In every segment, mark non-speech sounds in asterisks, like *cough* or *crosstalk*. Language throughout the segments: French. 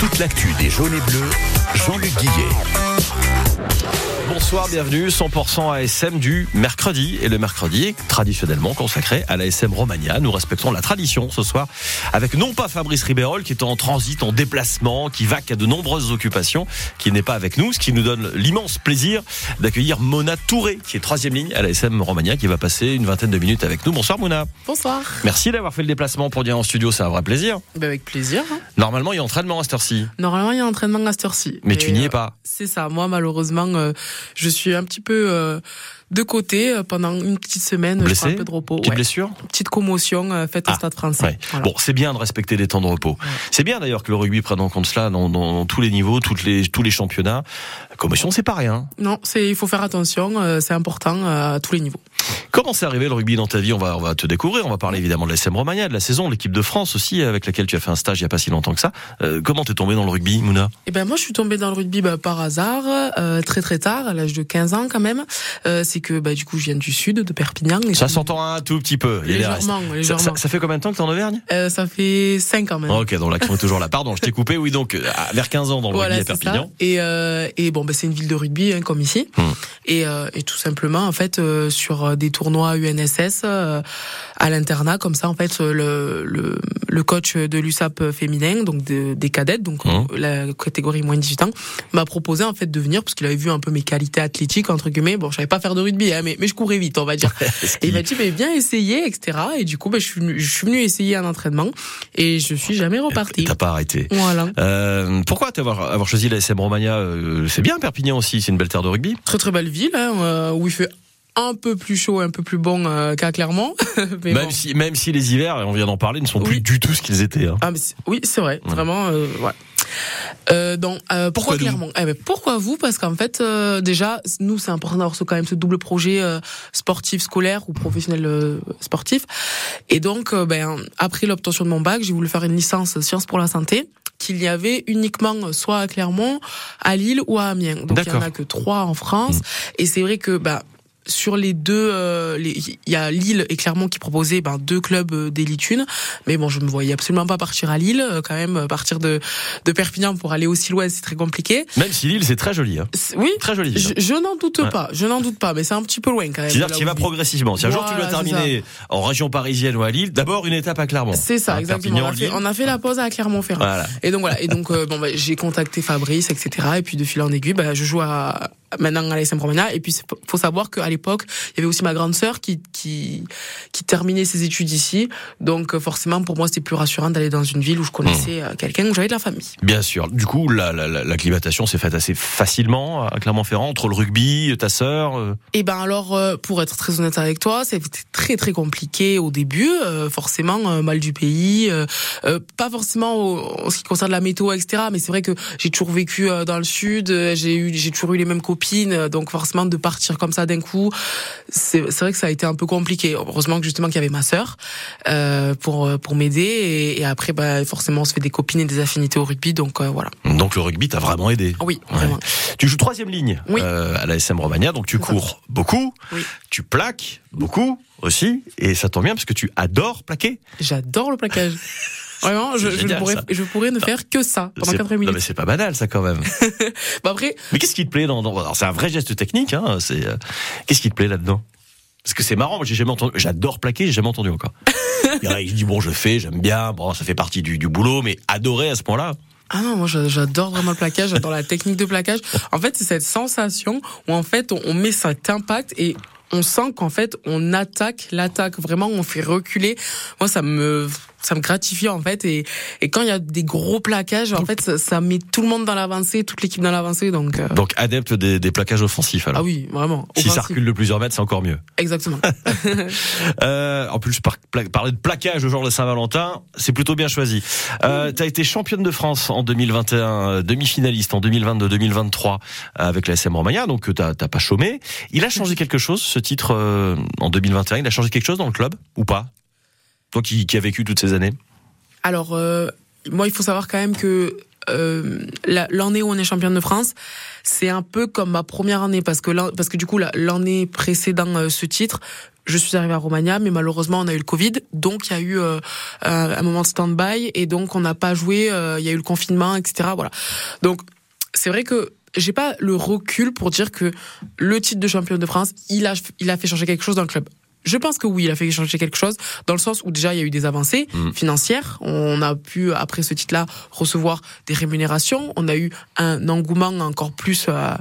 Toute l'actu des jaunes et bleus, Jean-Luc Guillet. Bonsoir, bienvenue, 100% ASM du mercredi. Et le mercredi est traditionnellement consacré à l'ASM Romagna. Nous respectons la tradition ce soir avec non pas Fabrice Ribérol qui est en transit, en déplacement, qui vaque à de nombreuses occupations, qui n'est pas avec nous, ce qui nous donne l'immense plaisir d'accueillir Mona Touré, qui est troisième ligne à l'ASM Romagna, qui va passer une vingtaine de minutes avec nous. Bonsoir Mona. Bonsoir. Merci d'avoir fait le déplacement pour dire en studio, c'est un vrai plaisir. Ben avec plaisir. hein. Normalement, il y a entraînement à cette heure-ci. Normalement, il y a entraînement à cette heure-ci. Mais tu n'y es euh, pas. C'est ça. Moi, malheureusement, euh, je suis un petit peu euh, de côté euh, pendant une petite semaine. je Blessé prends un peu de repos. Petite Ouais. blessure Petite commotion euh, faite au Ah, Stade français. Ouais. Voilà. Bon, c'est bien de respecter des temps de repos. C'est bien d'ailleurs que le rugby prenne en compte cela dans, dans- dans tous les niveaux, toutes les, tous les championnats. La commotion, c'est pas rien. Non, c'est il faut faire attention. euh, c'est important euh, à tous les niveaux. Comment c'est arrivé le rugby dans ta vie? On va, on va te découvrir. On va parler évidemment de la SM Romagna, de la saison, l'équipe de France aussi, avec laquelle tu as fait un stage il y a pas si longtemps que ça. Comment t'es tombé dans le rugby, Mouna? Et ben moi, je suis tombée dans le rugby bah, par hasard, très très tard, à l'âge de 15 ans quand même. C'est que bah, du coup, je viens du sud, de Perpignan. et Ça s'entend un tout petit peu. Restes. Légèrement, Ça, légèrement. ça- ça fait combien de temps que t'es en Auvergne? Euh, ça fait 5 ans même. Ok, donc l'action est toujours là. Pardon, je t'ai coupé. Oui, donc euh, vers 15 ans dans le Voilà, rugby à. Perpignan. Et, euh, et bon, bah, c'est une ville de rugby hein, comme ici. Hmm. Et, euh, et tout simplement, en fait, sur des tournois UNSS à l'internat, comme ça, en fait, le, le, le coach de l'USAP féminin, donc de- des cadettes, donc Hmm. la catégorie moins de 18 ans, m'a proposé en fait de venir parce qu'il avait vu un peu mes qualités athlétiques entre guillemets. Bon, je savais pas faire de rugby, hein, mais, mais je courais vite, on va dire. *laughs* Et il m'a dit, mais viens essayer, etc. Et du coup, bah, je suis venu, je suis venu essayer un entraînement et je suis jamais reparti. T'as pas arrêté. Voilà. Euh, pourquoi avoir choisi la SM Romagna euh, C'est bien Perpignan aussi, c'est une belle terre de rugby. Très très belle ville, hein, euh, où il fait un peu plus chaud un peu plus bon euh, qu'à Clermont. *laughs* mais même bon. si même si les hivers, et on vient d'en parler, ne sont plus du tout ce qu'ils étaient. hein. Ah, mais oui, c'est vrai, Ouais. vraiment, euh, ouais. Euh, donc, euh, pourquoi, Clermont? Eh ben, Pourquoi vous? Parce qu'en fait, euh, déjà, nous, c'est important d'avoir ce, quand même ce double projet euh, sportif, scolaire ou professionnel euh, sportif. Et donc, euh, ben, après l'obtention de mon bac, j'ai voulu faire une licence sciences pour la santé qu'il y avait uniquement soit à Clermont, à Lille ou à Amiens. Donc il y en a que trois en France. Et c'est vrai que bah, sur les deux, euh, il y a Lille et Clermont qui proposaient ben, deux clubs euh, d'élite une. Mais bon, je me voyais absolument pas partir à Lille. euh, Quand même, partir de, de Perpignan pour aller aussi loin, c'est très compliqué. Même si l'île c'est très joli. Hein. Oui, Très joli. je, je n'en doute Ouais. pas. Je n'en doute pas, mais c'est un petit peu loin quand même. C'est-à-dire que tu vas progressivement. Si un jour tu dois terminer en région parisienne ou à Lille, d'abord une étape à Clermont. C'est ça, Hein, exactement. On a, fait, Lille. on a fait la pause à Clermont-Ferrand. Voilà. Et donc voilà. Et donc euh, bon, bah, j'ai contacté Fabrice, etc. Et puis de fil en aiguille, bah, je joue à maintenant à l'ASM Romagna. Et puis faut savoir qu'à l'époque, il y avait aussi ma grande sœur qui qui qui terminait ses études ici. Donc euh, forcément, pour moi, c'était plus rassurant d'aller dans une ville où je connaissais Mmh. euh, quelqu'un, où j'avais de la famille. Bien sûr. Du coup, la- la- la- l'acclimatation s'est faite assez facilement à Clermont-Ferrand entre le rugby, ta sœur. euh, Et ben alors, euh, pour être très honnête avec toi, c'était très très compliqué au début, forcément mal du pays, pas forcément en ce qui concerne la météo, etc. Mais c'est vrai que j'ai toujours vécu dans le sud, j'ai eu j'ai toujours eu les mêmes copines, euh, donc forcément de partir comme ça d'un coup, c'est vrai que ça a été un peu compliqué. Heureusement que justement qu'il y avait ma sœur euh, pour euh, pour m'aider et, et après bah forcément on se fait des copines et des affinités au rugby, donc euh, voilà. Donc le rugby t'a vraiment aidé. Oui, Ouais. vraiment. Tu joues troisième ligne Oui. euh, à la SM Romagna, donc tu ça. cours beaucoup, Oui. tu plaques beaucoup aussi, et ça tombe bien parce que tu adores plaquer. J'adore le plaquage. *laughs* Vraiment, je, je, pourrais, ça. je pourrais ne faire que ça pendant C'est- 4 non, minutes. mais c'est pas banal ça quand même. *laughs* Bah après, mais qu'est-ce qui te plaît dans, dans- c'est un vrai geste technique, hein, c'est euh, qu'est-ce qui te plaît là-dedans? Parce que c'est marrant, moi j'ai jamais entendu, j'adore plaquer, j'ai jamais entendu encore. *laughs* Il y en a qui disent bon je fais, j'aime bien, bon ça fait partie du, du boulot, mais adorer à ce point-là. Ah non, moi j'a- j'adore vraiment le plaquage, j'adore la technique de plaquage. En fait, c'est cette sensation où en fait on met cet impact et on sent qu'en fait on attaque l'attaque. Vraiment, on fait reculer. Moi, ça me ça me gratifie en fait et, et quand il y a des gros plaquages, en fait, ça, ça met tout le monde dans l'avancée, toute l'équipe dans l'avancée. Donc euh, Donc adepte des, des plaquages offensifs alors. ah oui, vraiment. Si ça recule de plusieurs mètres, c'est encore mieux. Exactement. *laughs* Euh, en plus, par, parler de plaquage le jour de Saint-Valentin, c'est plutôt bien choisi. Euh, tu as été championne de France en 2021, euh, demi-finaliste en 2022-2023 avec la SM Romagna, donc t'as pas chômé. Il a changé quelque chose, ce titre, en 2021 Il a changé quelque chose dans le club ou pas? Toi qui, qui as vécu toutes ces années Alors, euh, moi, il faut savoir quand même que euh, la- l'année où on est championne de France, c'est un peu comme ma première année parce que parce que du coup la- l'année précédant euh, ce titre, je suis arrivée à Romagna, mais malheureusement on a eu le Covid, donc il y a eu un moment de stand-by et donc on n'a pas joué. Il y a eu le confinement, etc. Voilà. Donc c'est vrai que j'ai pas le recul pour dire que le titre de champion de France, il a, il a fait changer quelque chose dans le club. Je pense que oui, il a fait changer quelque chose dans le sens où déjà il y a eu des avancées mm. financières. On a pu après ce titre-là recevoir des rémunérations. On a eu un engouement encore plus euh,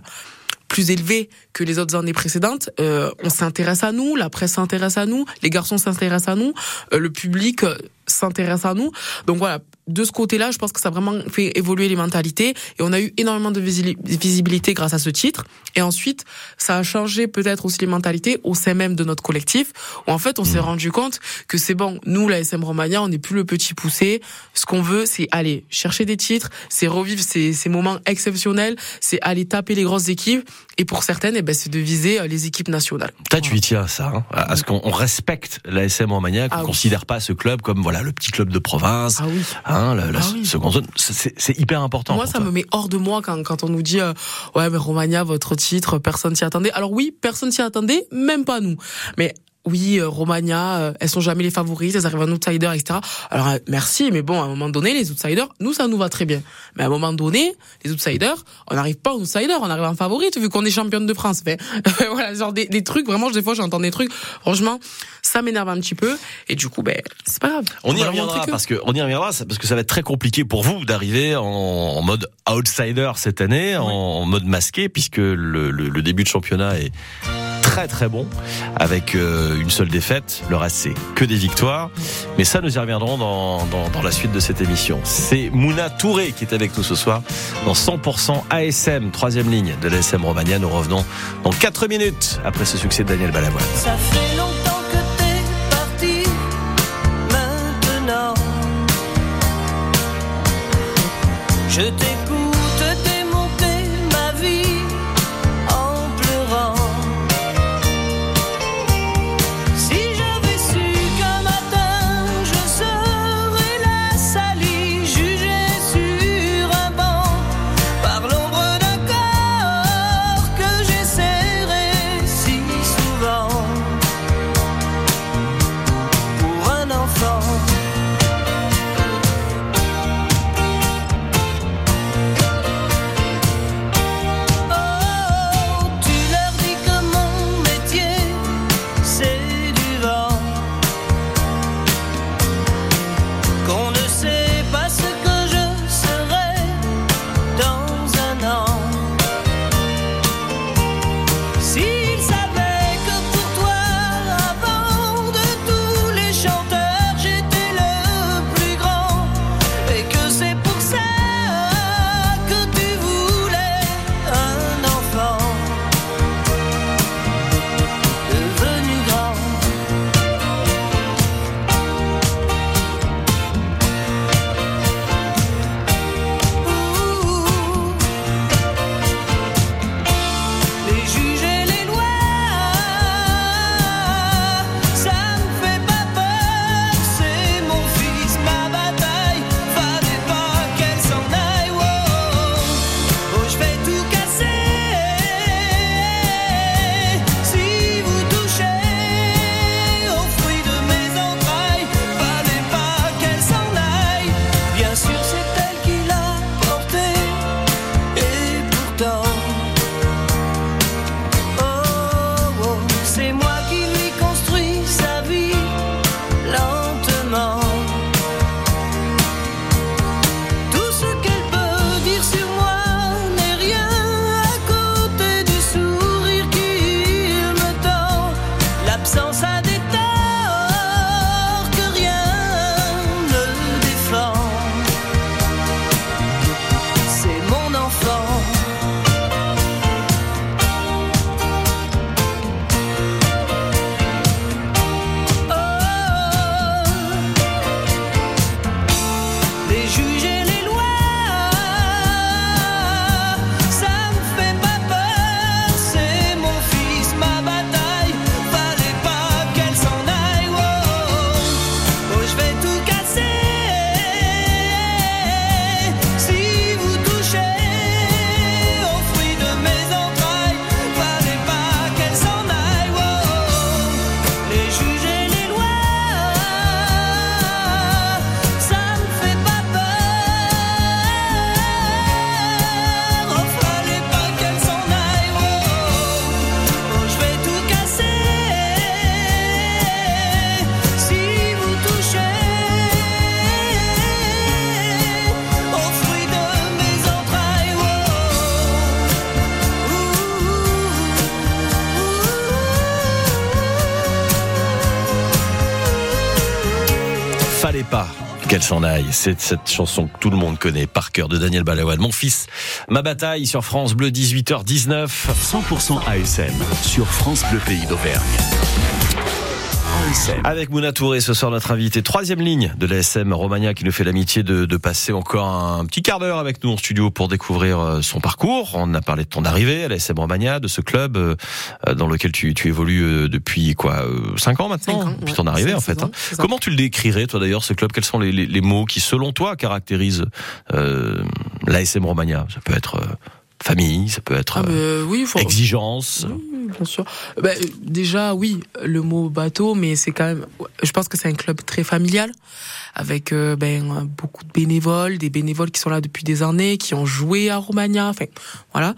plus élevé que les autres années précédentes. Euh, on s'intéresse à nous, la presse s'intéresse à nous, les garçons s'intéressent à nous, euh, le public s'intéresse à nous. Donc voilà, de ce côté-là, je pense que ça a vraiment fait évoluer les mentalités et on a eu énormément de visibilité grâce à ce titre. Et ensuite, ça a changé peut-être aussi les mentalités au sein même de notre collectif où en fait on s'est mmh. rendu compte que c'est bon, nous la SM Romagna, on n'est plus le petit poussé. Ce qu'on veut, c'est aller chercher des titres, c'est revivre ces, ces moments exceptionnels, c'est aller taper les grosses équipes et pour certaines, eh ben, c'est de viser euh, les équipes nationales. Toi, tu y tiens à ça, hein, à ce qu'on respecte la SM Romagna, qu'on ah considère pas ce club comme voilà le petit club de province. Ah oui. Hein, la, ah seconde zone, c'est hyper important. Moi, ça me met hors de moi quand, quand on nous dit euh, ouais mais Romagna, votre titre, personne s'y attendait. Alors oui, personne s'y attendait, même pas nous. Mais oui, euh, Romagna, euh, elles sont jamais les favorites, elles arrivent en outsider, etc. Alors euh, merci, mais bon, à un moment donné, les outsiders, nous, ça nous va très bien. Mais à un moment donné, les outsiders, on n'arrive pas en outsider, on arrive en favorite, vu qu'on est championne de France. Mais, *laughs* voilà, genre des, des, trucs, vraiment, des fois, j'entends des trucs, franchement, ça m'énerve un petit peu, et du coup, ben, c'est pas grave. On, y reviendra, parce que, on y reviendra, parce que ça va être très compliqué pour vous d'arriver en, en, mode outsider cette année, en, mode masqué, puisque le, le, le début de championnat est très très bon avec euh, une seule défaite. Le reste, c'est que des victoires. Mais ça, nous y reviendrons dans, dans, dans la suite de cette émission. C'est Mouna Touré qui est avec nous ce soir dans 100% ASM, troisième ligne de l'ASM Romania. Nous revenons dans 4 minutes après ce succès de Daniel Balavoine. C'est cette chanson que tout le monde connaît par cœur de Daniel Balavoine. Mon fils, ma bataille sur France Bleu 18h19. 100% ASM sur France Bleu Pays d'Auvergne. Avec Mouna Touré, ce soir notre invité, troisième ligne de l'ASM Romagna qui nous fait l'amitié de, de, passer encore un petit quart d'heure avec nous en studio pour découvrir euh, son parcours. On a parlé de ton arrivée à l'ASM Romagna, de ce club euh, dans lequel tu, tu évolues euh, depuis quoi, cinq ans maintenant, Cinq ans, depuis ouais. ton arrivée en fait. ans, hein. Comment tu le décrirais toi d'ailleurs ce club? Quels sont les, les, les mots qui selon toi caractérisent euh, l'ASM Romagna Ça peut être euh, famille, ça peut être Ah, euh, bah, oui, faut... exigence. Oui, bien sûr. Bah, euh, déjà, oui, le mot bateau, mais c'est quand même. Je pense que c'est un club très familial, avec euh, ben beaucoup de bénévoles, des bénévoles qui sont là depuis des années, qui ont joué à Romagna. Enfin, voilà.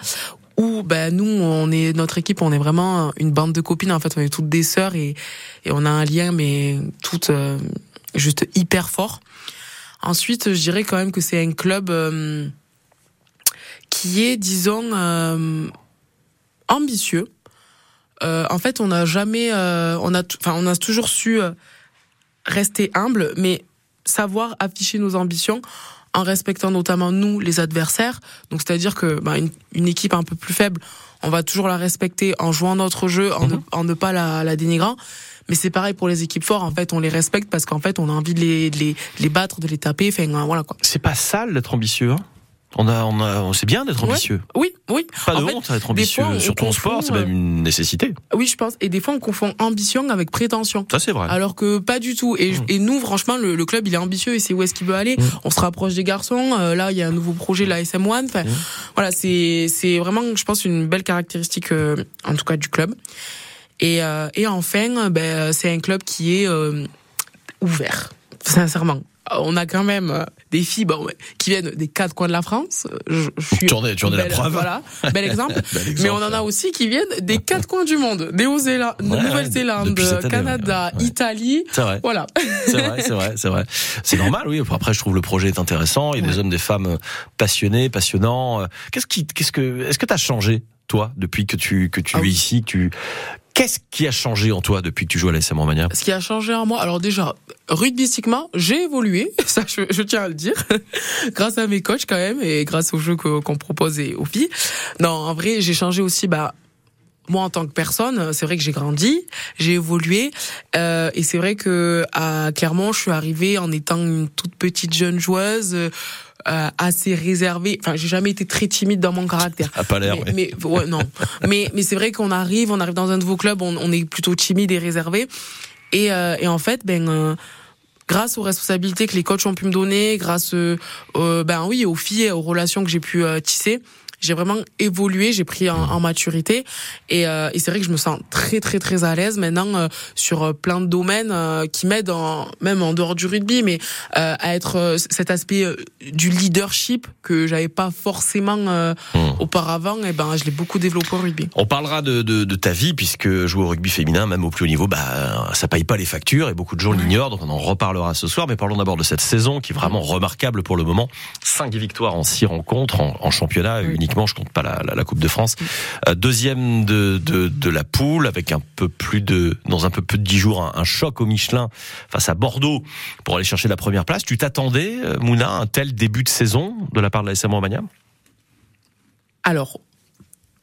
Où ben nous, on est notre équipe, on est vraiment une bande de copines. En fait, on est toutes des sœurs et et on a un lien, mais toutes euh, juste hyper fort. Ensuite, je dirais quand même que c'est un club euh, qui est, disons, euh, ambitieux. Euh, en fait, on n'a jamais, euh, on a, enfin, on a toujours su rester humble, mais savoir afficher nos ambitions en respectant notamment nous, les adversaires. Donc, c'est-à-dire que bah, une, une équipe un peu plus faible, on va toujours la respecter en jouant notre jeu, en, ne, en ne pas la, la dénigrant. Mais c'est pareil pour les équipes fortes. En fait, on les respecte parce qu'en fait, on a envie de les, de les, de les battre, de les taper. Enfin, voilà quoi. C'est pas sale d'être ambitieux. Hein on a, on a, c'est bien d'être Ouais. ambitieux. Oui, oui. Pas de fait, honte à être ambitieux, fois, surtout en sport, c'est même euh, une nécessité. Oui, je pense. Et des fois, on confond ambition avec prétention. Ça c'est vrai. Alors que pas du tout. Et, Mm. et nous, franchement, le, le club, il est ambitieux et c'est où est-ce qu'il veut aller. Mm. On se rapproche des garçons. Euh, là, il y a un nouveau projet, la SM1. Enfin, Mm. voilà, c'est c'est vraiment, je pense, une belle caractéristique, euh, en tout cas, du club. Et, euh, et enfin, ben, c'est un club qui est ouvert, sincèrement. Euh, On a quand même euh, des filles bon, qui viennent des quatre coins de la France. Je, je suis es la preuve. Voilà, bel exemple. *laughs* Bel exemple, Mais on en a aussi qui viennent des quatre coins du monde, des Ouais, Nouvelle-Zélande, Canada, ouais, ouais. Italie. C'est vrai. Voilà. C'est vrai, c'est vrai, c'est vrai. C'est normal, oui. Après, je trouve le projet est intéressant. Il y a des hommes, des femmes passionnés, passionnants. Euh, Qu'est-ce qui, qu'est-ce que, est-ce que t'as changé, toi, depuis que tu, que tu Ah es ici, que tu, qu'est-ce qui a changé en toi depuis que tu joues à l'ASM Romagna? Ce qui a changé en moi, alors déjà, rugbystiquement, j'ai évolué, *laughs* ça je, tiens à le dire, *laughs* grâce à mes coachs quand même et grâce au jeu que- qu'on propose et aux filles. Non, en vrai, j'ai changé aussi, bah, moi en tant que personne, c'est vrai que j'ai grandi, j'ai évolué, euh, et c'est vrai que à Clermont, je suis arrivée en étant une toute petite jeune joueuse. euh, assez réservée. Enfin, j'ai jamais été très timide dans mon caractère. A pas l'air, Mais, mais ouais, non. *laughs* mais mais c'est vrai qu'on arrive, on arrive dans un nouveau club, on, on est plutôt timide et réservé. Et, euh, et en fait, ben euh, grâce aux responsabilités que les coachs ont pu me donner, grâce euh, euh, ben oui aux filles, et aux relations que j'ai pu euh, tisser, j'ai vraiment évolué, j'ai pris en, en maturité et, euh, et c'est vrai que je me sens très très très à l'aise maintenant euh, sur euh, plein de domaines euh, qui m'aident en, même en dehors du rugby, mais à être cet aspect du leadership que j'avais pas forcément Hmm. auparavant, et ben je l'ai beaucoup développé au rugby. On parlera de, de, de ta vie puisque jouer au rugby féminin, même au plus haut niveau, bah ça paye pas les factures et beaucoup de gens l'ignorent. Donc on en reparlera ce soir. Mais parlons d'abord de cette saison qui est vraiment remarquable pour le moment. Cinq victoires en six rencontres en, en championnat Oui. Uniquement. Je compte pas la, Coupe de France. Euh, deuxième de, la poule avec un peu plus de dans un peu plus de dix jours un, choc au Michelin face à Bordeaux pour aller chercher la première place. Tu t'attendais, euh, Mouna, un tel début de saison de la part de la SM Romagna? Alors,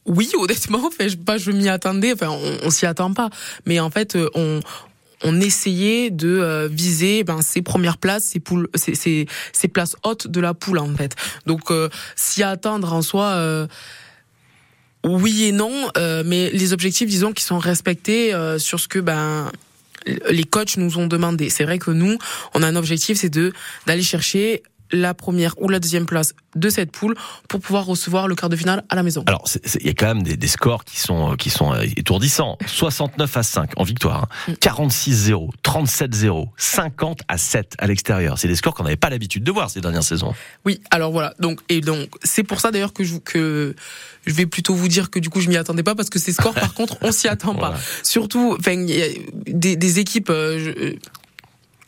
oui, honnêtement, *laughs* je, pas, je m'y attendais, enfin, on, on s'y attend pas. Mais en fait, euh, on, on essayait de euh, viser ben, ces premières places, ces, poules, ces, ces, ces places hautes de la poule, en fait. Donc, euh, s'y attendre en soi, euh, oui et non, euh, mais les objectifs, disons, qui sont respectés euh, sur ce que ben les coachs nous ont demandé. C'est vrai que nous, on a un objectif, c'est de d'aller chercher la première ou la deuxième place de cette poule pour pouvoir recevoir le quart de finale à la maison. Alors, il y a quand même des, des scores qui sont euh, qui sont euh, étourdissants. *laughs* 69 à 5 en victoire, hein. 46-0, 37-0, 50 à 7 à l'extérieur. C'est des scores qu'on n'avait pas l'habitude de voir ces dernières saisons. Oui, alors voilà. Donc et donc c'est pour ça d'ailleurs que je que je vais plutôt vous dire que du coup je m'y attendais pas parce que ces scores par contre on s'y attend pas. *laughs* Voilà. Surtout enfin il y a des, des équipes euh,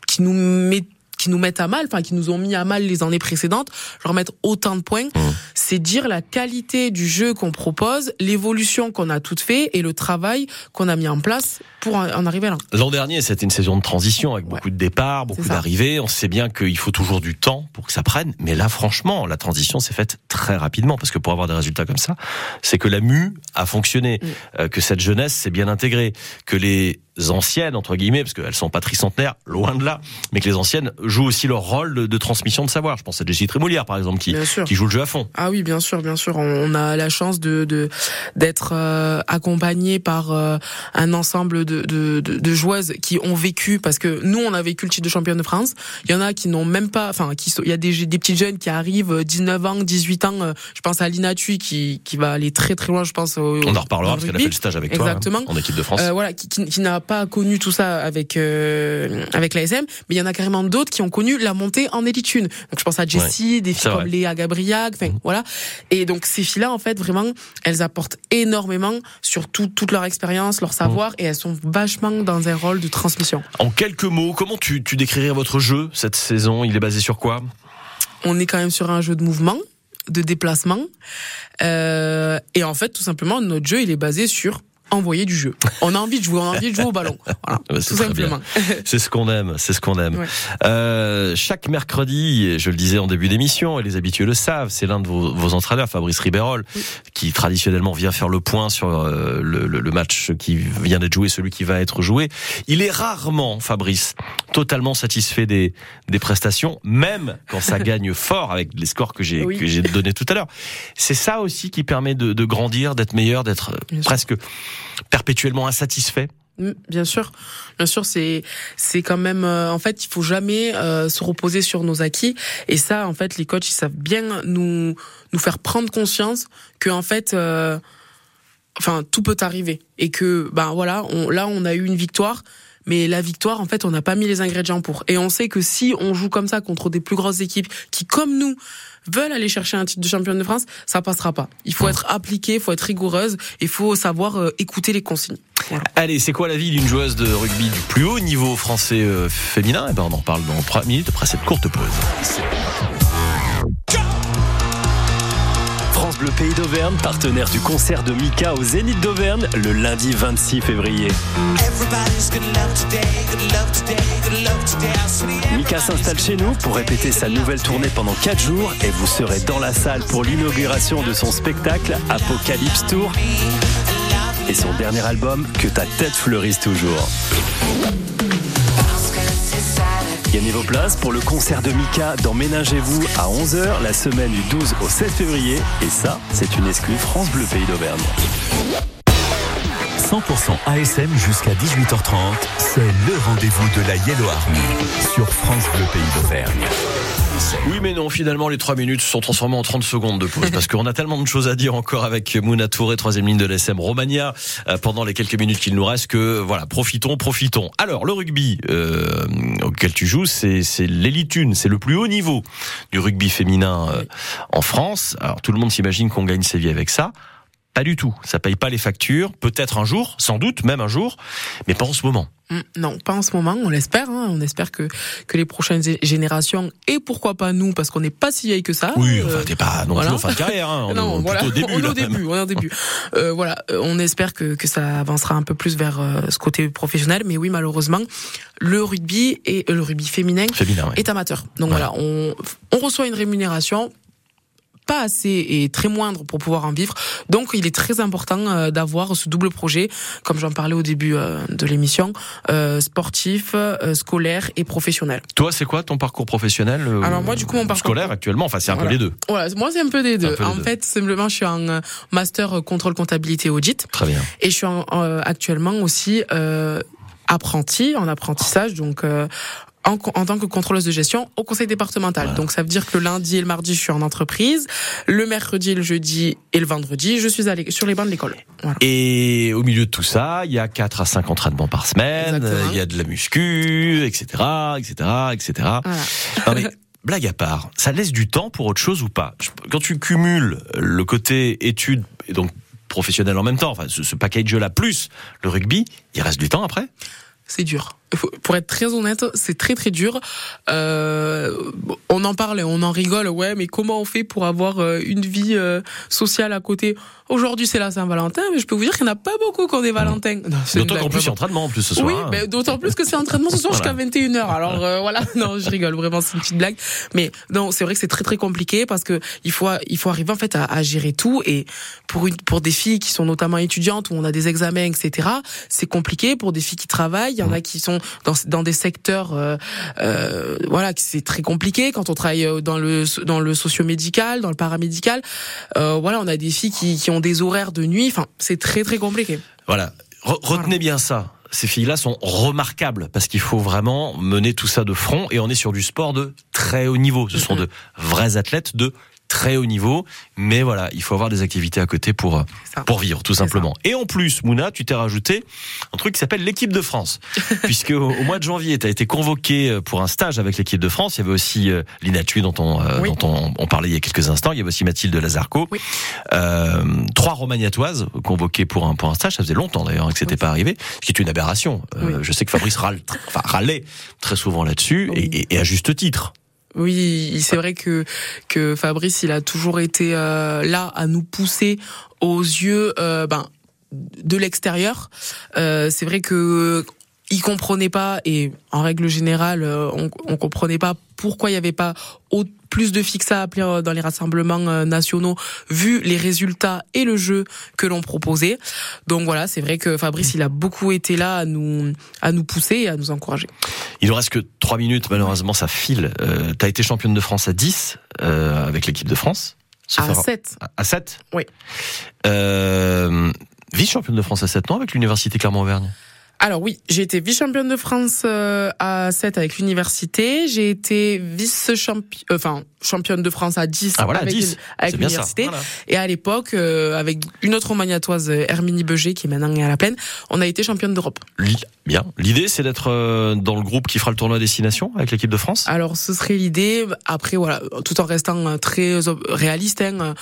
qui nous mettent qui nous mettent à mal, enfin qui nous ont mis à mal les années précédentes, leur mettre autant de points, Mmh. c'est dire la qualité du jeu qu'on propose, l'évolution qu'on a toute fait et le travail qu'on a mis en place pour en arriver là. L'an dernier, c'était une saison de transition avec beaucoup de départs, beaucoup d'arrivées. On sait bien qu'il faut toujours du temps pour que ça prenne. Mais là, franchement, la transition s'est faite très rapidement. Parce que pour avoir des résultats comme ça, c'est que la mue a fonctionné, Mm. euh, que cette jeunesse s'est bien intégrée, que les anciennes, entre guillemets, parce qu'elles sont pas tricentenaires, loin de là, mais que les anciennes jouent aussi leur rôle de, de transmission de savoir. Je pense à Jessie Trémoulière, par exemple, qui, qui joue le jeu à fond. Ah oui, bien sûr, bien sûr. On a la chance de de- d'être euh, accompagné par euh, un ensemble de, de, de, de joueuses qui ont vécu, parce que nous, on a vécu le titre de championne de France. Il y en a qui n'ont même pas, enfin, qui il y a des, des petites jeunes qui arrivent euh, 19 ans, 18 ans. euh, Je pense à Lina Tui qui qui va aller très très loin. Je pense. Au, On en reparlera parce le qu'elle a fait le stage avec toi Exactement. hein, en équipe de France. Euh, voilà, qui, qui, qui n'a pas connu tout ça avec euh, avec l'ASM, mais il y en a carrément d'autres qui ont connu la montée en élite une. Donc je pense à Jessie, des filles comme. Léa Gabriac, enfin voilà. Et donc ces filles-là, en fait, vraiment, elles apportent énormément sur tout- toute leur expérience, leur savoir, et elles sont vachement dans un rôle de transmission. En quelques mots, comment tu, tu décrirais votre jeu cette saison? Il est basé sur quoi? On est quand même sur un jeu de mouvement, de déplacement, euh, et en fait, tout simplement, notre jeu, il est basé sur envoyer du jeu. On a envie de jouer, on a envie de jouer au ballon. *laughs* Voilà, Ouais, c'est tout simplement. *laughs* C'est ce qu'on aime, c'est ce qu'on aime. Ouais. Euh, chaque mercredi, je le disais en début d'émission, et les habitués le savent, c'est l'un de vos, vos entraîneurs, Fabrice Ribérol, qui traditionnellement vient faire le point sur euh, le, le- le match qui vient d'être joué, celui qui va être joué. Il est rarement, Fabrice, totalement satisfait des, des prestations, même quand ça *laughs* gagne fort avec les scores que j'ai Oui. donnés tout à l'heure. C'est ça aussi qui permet de, de grandir, d'être meilleur, d'être sûr. Perpétuellement insatisfait. Mm, Bien sûr, bien sûr, c'est c'est quand même euh, en fait il faut jamais euh, se reposer sur nos acquis. Et ça en fait les coachs ils savent bien nous nous faire prendre conscience que en fait euh, enfin tout peut arriver. Et que ben voilà là on a eu une victoire mais la victoire en fait on n'a pas mis les ingrédients pour. Et on sait que si on joue comme ça contre des plus grosses équipes qui comme nous veulent aller chercher un titre de championne de France ça passera pas. Il faut être appliqué il faut être rigoureuse il faut savoir euh, écouter les consignes. Voilà. Allez, c'est quoi la vie d'une joueuse de rugby du plus haut niveau français euh, féminin? Eh ben, on en parle dans 3 minutes après cette courte pause. France Bleu Pays d'Auvergne, partenaire du concert de Mika au Zénith d'Auvergne le lundi 26 février. Mika s'installe chez nous pour répéter sa nouvelle tournée pendant 4 jours et vous serez dans la salle pour l'inauguration de son spectacle Apocalypse Tour et son dernier album Que ta tête fleurisse toujours. Gagnez vos places pour le concert de Mika dans Ménagez-vous à 11h la semaine du 12 au 16 février et ça, c'est une exclue France Bleu Pays d'Auvergne. 100% ASM jusqu'à 18h30, c'est le rendez-vous de la Yellow Army sur France Bleu Pays d'Auvergne. Oui, mais non, finalement, les 3 minutes se sont transformées en 30 secondes de pause *laughs* parce qu'on a tellement de choses à dire encore avec Mouna Touré, troisième ligne de l'SM Romagna, euh, pendant les quelques minutes qu'il nous reste que, voilà, profitons, profitons. Alors, le rugby euh, auquel tu joues, c'est c'est l'élite une, c'est le plus haut niveau du rugby féminin euh, en France. Alors, tout le monde s'imagine qu'on gagne sa vie avec ça. Pas du tout. Ça paye pas les factures. Peut-être un jour, sans doute, même un jour, mais pas en ce moment. Mm, Non, pas en ce moment, on l'espère. Hein. On espère que, que les prochaines gé- générations, et pourquoi pas nous, parce qu'on n'est pas si vieille que ça. Oui, euh, enfin, t'es pas non voilà. plus en fin de carrière. Hein. *laughs* On non, est voilà, au début. on est au début, on est au début. Euh, voilà, euh, on espère que, que ça avancera un peu plus vers euh, ce côté professionnel, mais oui, malheureusement, le rugby et euh, le rugby féminin Féminin, ouais. est amateur. Donc Ouais. voilà, on, on reçoit une rémunération pas assez et très moindre pour pouvoir en vivre. Donc il est très important euh, d'avoir ce double projet, comme j'en parlais au début euh, de l'émission, euh, sportif, euh, scolaire et professionnel. Toi, c'est quoi ton parcours professionnel Alors moi, du coup, mon parcours- scolaire actuellement, enfin c'est un peu les deux. Voilà, moi c'est un peu des deux. Les en deux. fait, simplement, je suis en master contrôle comptabilité audit Très bien. et je suis en- euh, actuellement aussi euh, apprenti en apprentissage, donc. euh, en, tant que contrôleuse de gestion au conseil départemental. Donc ça veut dire que le lundi et le mardi je suis en entreprise, le mercredi, le jeudi et le vendredi je suis allé sur les bancs de l'école. Voilà. Et au milieu de tout ça, il y a 4 à 5 entraînements par semaine, Exactement. il y a de la muscu, etc., etc., etc. Voilà. Non mais blague à part, ça laisse du temps pour autre chose ou pas? Quand tu cumules le côté études et donc professionnel en même temps, enfin ce, ce package-là plus le rugby, il reste du temps après? C'est dur. Pour être très honnête, c'est très très dur. Euh, on en parle, et on en rigole, ouais, mais comment on fait pour avoir euh, une vie euh, sociale à côté? Aujourd'hui, c'est la Saint-Valentin, mais je peux vous dire qu'il n'y en a pas beaucoup qui ont des Valentins. C'est D'autant qu'en plus, il y a vraiment. entraînement en plus ce soir. Oui, hein. mais d'autant plus que c'est entraînement ce soir Voilà. jusqu'à 21h. Alors euh, *laughs* voilà, non, je rigole vraiment, c'est une petite blague. Mais non, c'est vrai que c'est très très compliqué parce que il faut il faut arriver en fait à, à gérer tout et pour une pour des filles qui sont notamment étudiantes où on a des examens etc. C'est compliqué pour des filles qui travaillent. Il y en a qui sont dans dans des secteurs euh, euh, voilà c'est très compliqué quand on travaille euh, dans le dans le socio-médical, dans le paramédical. Euh, voilà, on a des filles qui qui ont des horaires de nuit. Enfin, c'est très très compliqué. Voilà. Re- retenez bien ça. Ces filles-là sont remarquables parce qu'il faut vraiment mener tout ça de front et on est sur du sport de très haut niveau. Ce sont Mhm. de vrais athlètes de très haut niveau, mais voilà, il faut avoir des activités à côté pour pour vivre tout simplement. Et en plus, Mouna, tu t'es rajouté un truc qui s'appelle l'équipe de France, *laughs* puisque au, au mois de janvier, tu as été convoqué euh, pour un stage avec l'équipe de France. Il y avait aussi euh, Lina Thuy dont on euh, Oui. dont on, on parlait il y a quelques instants. Il y avait aussi Mathilde Lazarco. Oui. Euh, trois romagnatoises convoquées pour un pour un stage. Ça faisait longtemps d'ailleurs que c'était Oui. pas arrivé, ce qui est une aberration. Je sais que Fabrice râle, enfin, râlait très souvent là-dessus Oui. et, et- et à juste titre. Oui, c'est vrai que Fabrice, il a toujours été euh, là à nous pousser aux yeux, euh, ben de l'extérieur. Euh, c'est vrai que il comprenait pas et en règle générale, on, comprenait pas pourquoi il y avait pas au- plus de fixes à appeler euh, dans les rassemblements euh, nationaux vu les résultats et le jeu que l'on proposait. Donc voilà, c'est vrai que Fabrice, il a beaucoup été là à nous à nous pousser et à nous encourager. Il ne reste que trois minutes, malheureusement ça file. Euh, tu as été championne de France à 10 euh, avec l'équipe de France. Se À faire- 7. À 7 Oui. Euh, Vice-championne de France à 7 ans avec l'Université Clermont-Auvergne? Alors oui, j'ai été vice-championne de France euh, à 7 avec l'université. J'ai été vice-championne, enfin championne de France à 10 Ah voilà, avec, 10. avec C'est bien ça. l'université. Voilà. Et à l'époque, euh, avec une autre romagnatoise, euh, Herminie Beger, qui est maintenant à la plaine, on a été championne d'Europe. Bien. L'idée, c'est d'être euh, dans le groupe qui fera le tournoi destination avec l'équipe de France? Alors ce serait l'idée. Après voilà, tout en restant euh, très réaliste, hein, euh,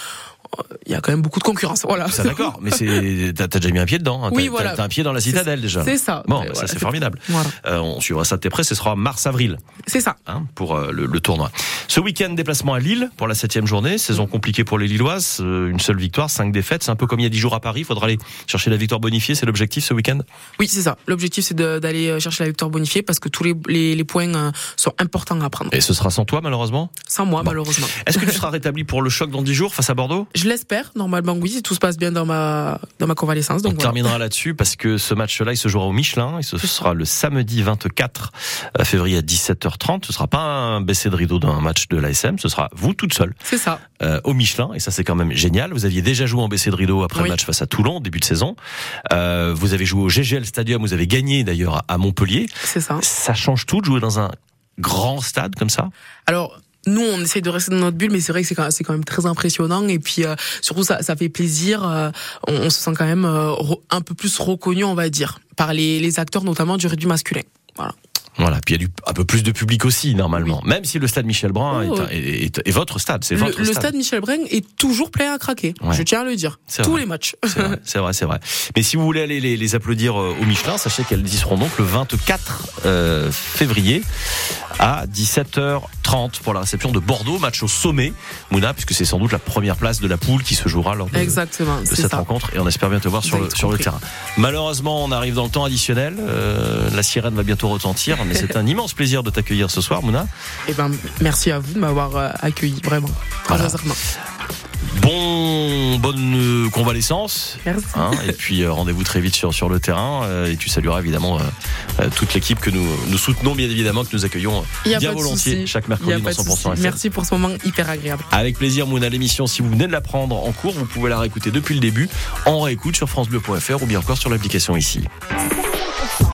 il y a quand même beaucoup de concurrence. Voilà. Ça d'accord, mais c'est t'as déjà mis un pied dedans. hein. Oui, T'as- voilà. T'as t'as un pied dans la citadelle déjà. C'est ça. Bon, ça c'est formidable. Voilà. Euh, on suivra ça de tes près. Ce sera mars-avril C'est ça. hein, pour euh, le, le tournoi. Ce week-end, déplacement à Lille pour la septième journée. Saison compliquée pour les Lilloises. Euh, une seule victoire, cinq défaites. C'est un peu comme il y a dix jours à Paris. Il faudra aller chercher la victoire bonifiée. C'est l'objectif ce week-end? Oui, c'est ça. L'objectif c'est d'aller chercher la victoire bonifiée parce que tous les, les, les points sont importants à prendre. Et ce sera sans toi malheureusement? Sans moi, Bon. malheureusement. Est-ce que tu seras rétabli pour le choc dans dix jours face à Bordeaux? Je l'espère, normalement oui, si tout se passe bien dans ma dans ma convalescence. On Donc voilà. terminera là-dessus parce que ce match-là, il se jouera au Michelin. Et ce sera le samedi 24 février à 17h30. Ce sera pas un baissé de rideau d'un match de l'ASM. Ce sera vous toute seule C'est ça. euh, au Michelin. Et ça, c'est quand même génial. Vous aviez déjà joué en baissé de rideau après Oui. le match face à Toulon, début de saison. Euh, vous avez joué au GGL Stadium. Vous avez gagné d'ailleurs à Montpellier. C'est ça. Ça change tout de jouer dans un grand stade comme ça? Alors nous, on essaie de rester dans notre bulle, mais c'est vrai que c'est quand, même très impressionnant. Et puis euh, surtout, ça, ça fait plaisir. euh, on, on se sent quand même euh, un peu plus reconnu, on va dire, par les, les acteurs, notamment du rugby masculin. Voilà. Voilà. Puis il y a du, un peu plus de public aussi normalement. Même si le stade Michel Brun Oh. est, un- est- est- est votre stade, c'est Le, votre le stade Michel Brun est toujours plein à craquer. Ouais. Je tiens à le dire. C'est Tous vrai. les matchs. C'est vrai, c'est vrai. Mais si vous voulez aller les, les applaudir au Michelin, sachez qu'elles y seront donc le 24 euh, février à 17h30 pour la réception de Bordeaux, match au sommet, Mouna, puisque c'est sans doute la première place de la poule qui se jouera lors de, Exactement. de C'est cette ça. rencontre et on espère bien te voir sur le, sur terrain. Malheureusement, on arrive dans le temps additionnel. Euh, la sirène va bientôt retentir, mais c'est *laughs* un immense plaisir de t'accueillir ce soir, Mouna. Eh ben, merci à vous de m'avoir euh, accueilli, vraiment. Voilà. Bon, bonne euh, convalescence. Merci. Hein, et puis euh, rendez-vous très vite sur, sur le terrain euh, et tu salueras évidemment toute l'équipe que nous, nous soutenons bien évidemment, que nous accueillons bien volontiers chaque mercredi dans pas de 100% souci. FM. Merci pour ce moment hyper agréable. Avec plaisir Mouna, l'émission si vous venez de la prendre en cours, vous pouvez la réécouter depuis le début en réécoute sur francebleu.fr ou bien encore sur l'application ici.